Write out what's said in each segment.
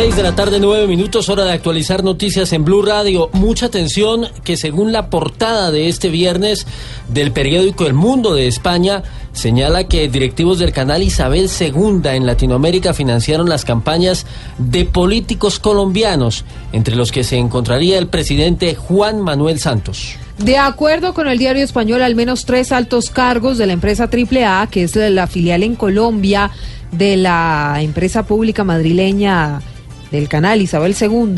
6 de la tarde, 9 minutos, hora de actualizar noticias en Blue Radio. Mucha atención que según la portada de este viernes del periódico El Mundo de España, señala que directivos del canal Isabel II en Latinoamérica financiaron las campañas de políticos colombianos, entre los que se encontraría el presidente Juan Manuel Santos. De acuerdo con el diario español, al menos tres altos cargos de la empresa AAA, que es la filial en Colombia de la empresa pública madrileña del canal Isabel II,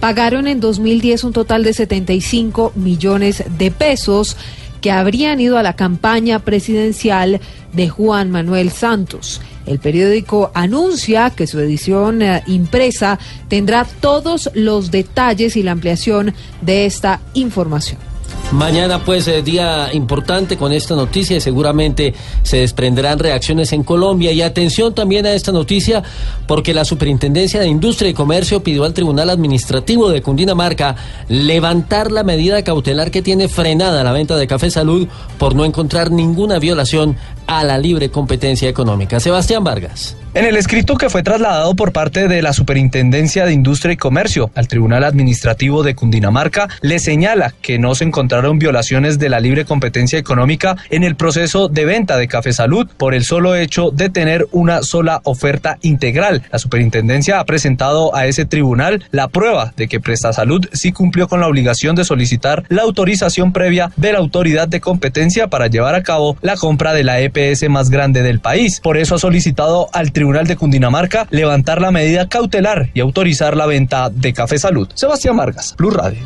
pagaron en 2010 un total de 75 millones de pesos que habrían ido a la campaña presidencial de Juan Manuel Santos. El periódico anuncia que su edición eh, impresa tendrá todos los detalles y la ampliación de esta información. Mañana pues eh, día importante con esta noticia y seguramente se desprenderán reacciones en Colombia y atención también a esta noticia porque la Superintendencia de Industria y Comercio pidió al Tribunal Administrativo de Cundinamarca levantar la medida cautelar que tiene frenada la venta de Café Salud por no encontrar ninguna violación a la libre competencia económica. Sebastián Vargas. En el escrito que fue trasladado por parte de la Superintendencia de Industria y Comercio al Tribunal Administrativo de Cundinamarca, le señala que no se encontraron violaciones de la libre competencia económica en el proceso de venta de Café Salud por el solo hecho de tener una sola oferta integral. La Superintendencia ha presentado a ese tribunal la prueba de que Presta Salud sí cumplió con la obligación de solicitar la autorización previa de la autoridad de competencia para llevar a cabo la compra de la EPS más grande del país. Por eso ha solicitado al Tribunal de Cundinamarca levantar la medida cautelar y autorizar la venta de Café Salud. Sebastián Vargas, Blue Radio.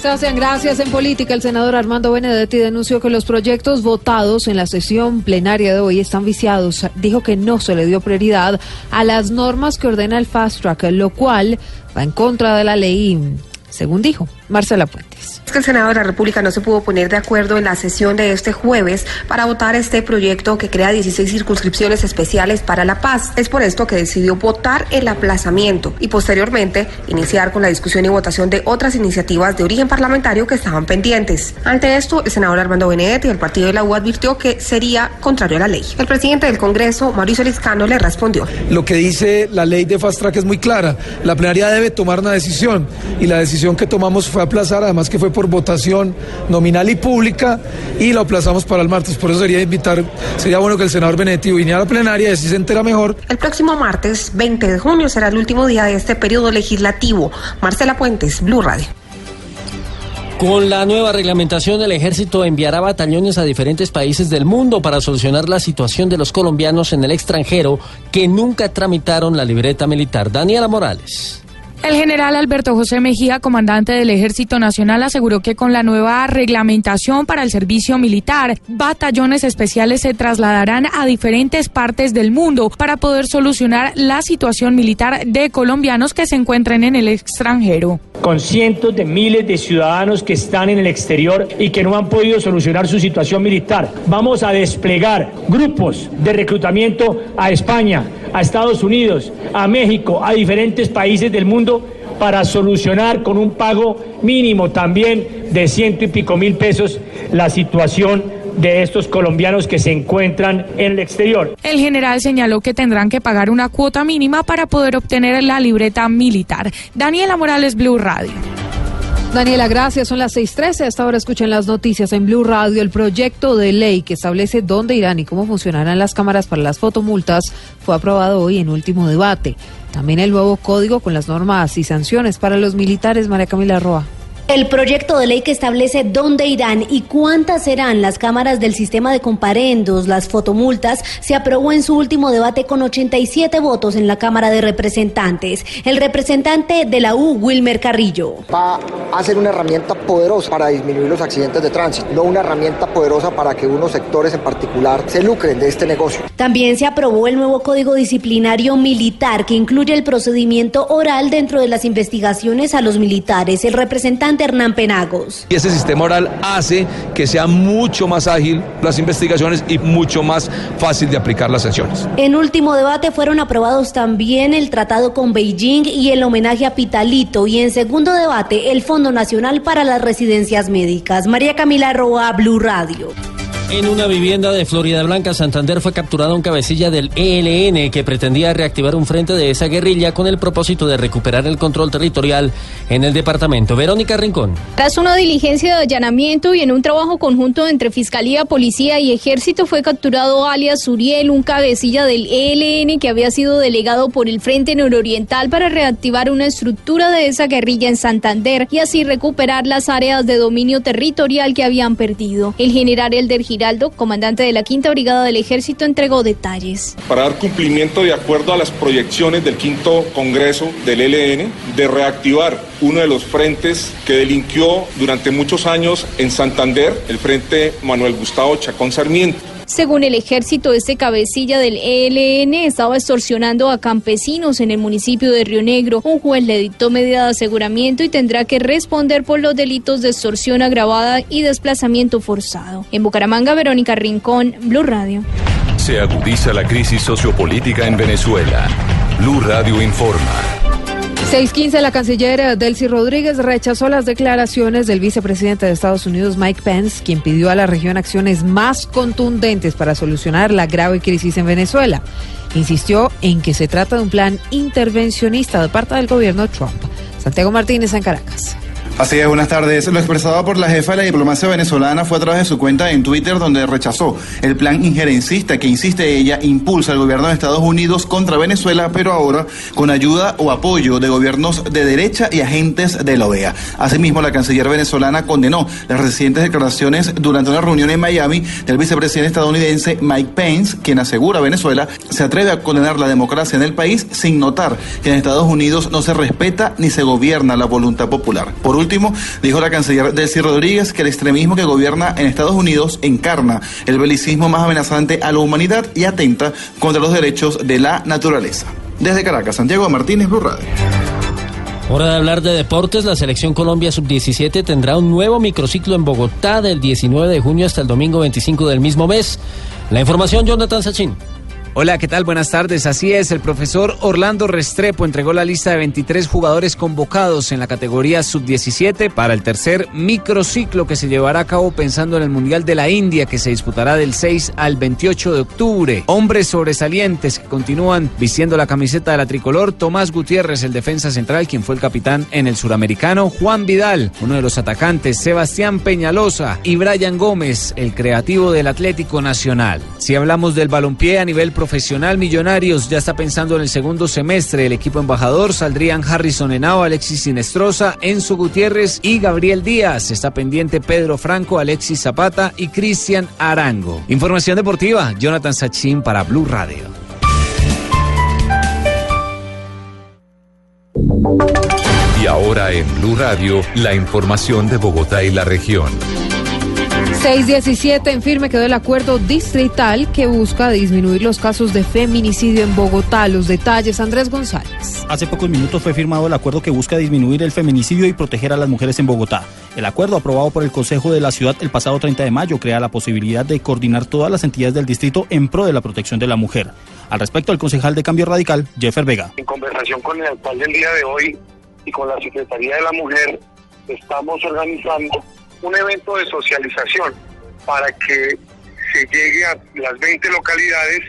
Sebastián, gracias. En política, el senador Armando Benedetti denunció que los proyectos votados en la sesión plenaria de hoy están viciados. Dijo que no se le dio prioridad a las normas que ordena el Fast Track, lo cual va en contra de la ley, según dijo Marcela Es que el Senado de la República no se pudo poner de acuerdo en la sesión de este jueves para votar este proyecto que crea 16 circunscripciones especiales para la paz. Es por esto que decidió votar el aplazamiento y posteriormente iniciar con la discusión y votación de otras iniciativas de origen parlamentario que estaban pendientes. Ante esto, el senador Armando Benedetti del partido de la U advirtió que sería contrario a la ley. El presidente del Congreso, Mauricio Liscano, le respondió. Lo que dice la ley de Fast Track es muy clara. La plenaria debe tomar una decisión y la decisión que tomamos fue aplazar, además que fue por votación nominal y pública y lo aplazamos para el martes. Por eso sería invitar, sería bueno que el senador Benetti viniera a la plenaria y así se entera mejor. El próximo martes 20 de junio será el último día de este periodo legislativo. Marcela Puentes, Blue Radio. Con la nueva reglamentación, el ejército enviará batallones a diferentes países del mundo para solucionar la situación de los colombianos en el extranjero que nunca tramitaron la libreta militar. Daniela Morales. El general Alberto José Mejía, comandante del Ejército Nacional, aseguró que con la nueva reglamentación para el servicio militar, batallones especiales se trasladarán a diferentes partes del mundo para poder solucionar la situación militar de colombianos que se encuentren en el extranjero. Con cientos de miles de ciudadanos que están en el exterior y que no han podido solucionar su situación militar, vamos a desplegar grupos de reclutamiento a España, a Estados Unidos, a México, a diferentes países del mundo para solucionar con un pago mínimo también de ciento y pico mil pesos la situación de estos colombianos que se encuentran en el exterior. El general señaló que tendrán que pagar una cuota mínima para poder obtener la libreta militar. Daniela Morales, Blue Radio. Daniela, gracias. Son las 6:13. Hasta ahora escuchen las noticias en Blue Radio. El proyecto de ley que establece dónde irán y cómo funcionarán las cámaras para las fotomultas fue aprobado hoy en último debate. También el nuevo código con las normas y sanciones para los militares. María Camila Roa. El proyecto de ley que establece dónde irán y cuántas serán las cámaras del sistema de comparendos, las fotomultas, se aprobó en su último debate con 87 votos en la Cámara de Representantes. El representante de la U, Wilmer Carrillo. Va a ser una herramienta poderosa para disminuir los accidentes de tránsito, no una herramienta poderosa para que unos sectores en particular se lucren de este negocio. También se aprobó el nuevo Código Disciplinario Militar que incluye el procedimiento oral dentro de las investigaciones a los militares. El representante Hernán Penagos. Y ese sistema oral hace que sea mucho más ágil las investigaciones y mucho más fácil de aplicar las sanciones. En último debate fueron aprobados también el tratado con Beijing y el homenaje a Pitalito y en segundo debate el Fondo Nacional para las Residencias Médicas. María Camila Roa, Blue Radio. En una vivienda de Florida Blanca, Santander, fue capturado un cabecilla del ELN que pretendía reactivar un frente de esa guerrilla con el propósito de recuperar el control territorial en el departamento. Verónica Rincón. Tras una diligencia de allanamiento y en un trabajo conjunto entre Fiscalía, Policía y Ejército, fue capturado alias Uriel, un cabecilla del ELN que había sido delegado por el Frente Nororiental para reactivar una estructura de esa guerrilla en Santander y así recuperar las áreas de dominio territorial que habían perdido. El general Elder Giraldo, comandante de la Quinta Brigada del Ejército, entregó detalles. Para dar cumplimiento de acuerdo a las proyecciones del quinto Congreso del ELN de reactivar uno de los frentes que delinquió durante muchos años en Santander, el Frente Manuel Gustavo Chacón Sarmiento. Según el ejército, este cabecilla del ELN estaba extorsionando a campesinos en el municipio de Río Negro. Un juez le dictó medida de aseguramiento y tendrá que responder por los delitos de extorsión agravada y desplazamiento forzado. En Bucaramanga, Verónica Rincón, Blue Radio. Se agudiza la crisis sociopolítica en Venezuela. Blue Radio informa. 615, la canciller Delcy Rodríguez rechazó las declaraciones del vicepresidente de Estados Unidos, Mike Pence, quien pidió a la región acciones más contundentes para solucionar la grave crisis en Venezuela. Insistió en que se trata de un plan intervencionista de parte del gobierno Trump. Santiago Martínez en Caracas. Así es, buenas tardes. Lo expresado por la jefa de la diplomacia venezolana fue a través de su cuenta en Twitter donde rechazó el plan injerencista que, insiste ella, impulsa el gobierno de Estados Unidos contra Venezuela, pero ahora con ayuda o apoyo de gobiernos de derecha y agentes de la OEA. Asimismo, la canciller venezolana condenó las recientes declaraciones durante una reunión en Miami del vicepresidente estadounidense Mike Pence, quien asegura Venezuela se atreve a condenar la democracia en el país sin notar que en Estados Unidos no se respeta ni se gobierna la voluntad popular. Por dijo la canciller Delcy Rodríguez que el extremismo que gobierna en Estados Unidos encarna el belicismo más amenazante a la humanidad y atenta contra los derechos de la naturaleza. Desde Caracas, Santiago Martínez, Blue Radio. Hora de hablar de deportes. La selección Colombia Sub-17 tendrá un nuevo microciclo en Bogotá del 19 de junio hasta el domingo 25 del mismo mes. La información, Jonathan Sachin. Hola, ¿qué tal? Buenas tardes. Así es, el profesor Orlando Restrepo entregó la lista de 23 jugadores convocados en la categoría sub-17 para el tercer microciclo que se llevará a cabo pensando en el Mundial de la India que se disputará del 6 al 28 de octubre. Hombres sobresalientes que continúan vistiendo la camiseta de la tricolor, Tomás Gutiérrez, el defensa central, quien fue el capitán en el suramericano, Juan Vidal, uno de los atacantes, Sebastián Peñalosa y Brian Gómez, el creativo del Atlético Nacional. Si hablamos del balompié a nivel profesional, profesional Millonarios ya está pensando en el segundo semestre. El equipo embajador saldrían Harrison Henao, Alexis Sinestrosa, Enzo Gutiérrez y Gabriel Díaz. Está pendiente Pedro Franco, Alexis Zapata y Cristian Arango. Información deportiva, Jonathan Sachin para Blue Radio. Y ahora en Blue Radio, la información de Bogotá y la región. 617 en firme quedó el acuerdo distrital que busca disminuir los casos de feminicidio en Bogotá. Los detalles, Andrés González. Hace pocos minutos fue firmado el acuerdo que busca disminuir el feminicidio y proteger a las mujeres en Bogotá. El acuerdo aprobado por el Consejo de la Ciudad el pasado 30 de mayo crea la posibilidad de coordinar todas las entidades del distrito en pro de la protección de la mujer. Al respecto, el concejal de Cambio Radical, Jeffer Vega. En conversación con el alcalde el día de hoy y con la Secretaría de la Mujer, estamos organizando un evento de socialización para que se llegue a las 20 localidades,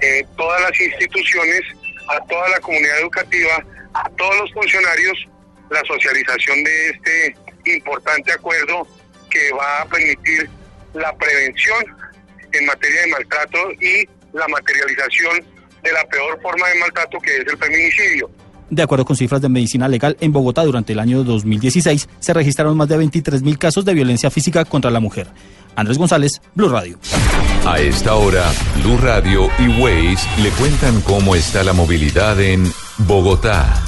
eh, todas las instituciones, a toda la comunidad educativa, a todos los funcionarios, la socialización de este importante acuerdo que va a permitir la prevención en materia de maltrato y la materialización de la peor forma de maltrato que es el feminicidio. De acuerdo con cifras de medicina legal, en Bogotá durante el año 2016 se registraron más de 23 mil casos de violencia física contra la mujer. Andrés González, Blue Radio. A esta hora, Blue Radio y Waze le cuentan cómo está la movilidad en Bogotá.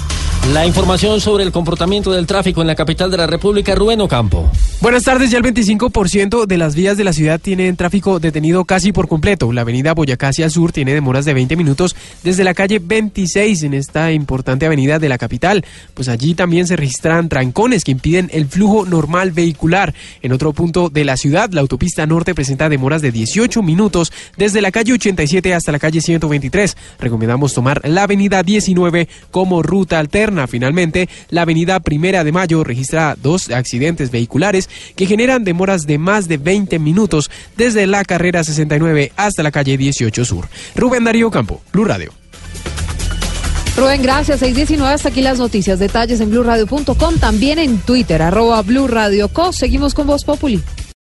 La información sobre el comportamiento del tráfico en la capital de la República, Rubén Ocampo. Buenas tardes, ya el 25% de las vías de la ciudad tienen tráfico detenido casi por completo. La avenida Boyacá hacia sur tiene demoras de 20 minutos desde la calle 26 en esta importante avenida de la capital. Pues allí también se registran trancones que impiden el flujo normal vehicular. En otro punto de la ciudad, la autopista norte presenta demoras de 18 minutos desde la calle 87 hasta la calle 123. Recomendamos tomar la avenida 19 como ruta alterna. Finalmente, la avenida Primera de Mayo registra dos accidentes vehiculares que generan demoras de más de 20 minutos desde la carrera 69 hasta la calle 18 Sur. Rubén Darío Campo, Blue Radio. Rubén, gracias. 619 hasta aquí las noticias. Detalles en blurradio.com, también en Twitter, arroba Blue Co. Seguimos con Voz Populi.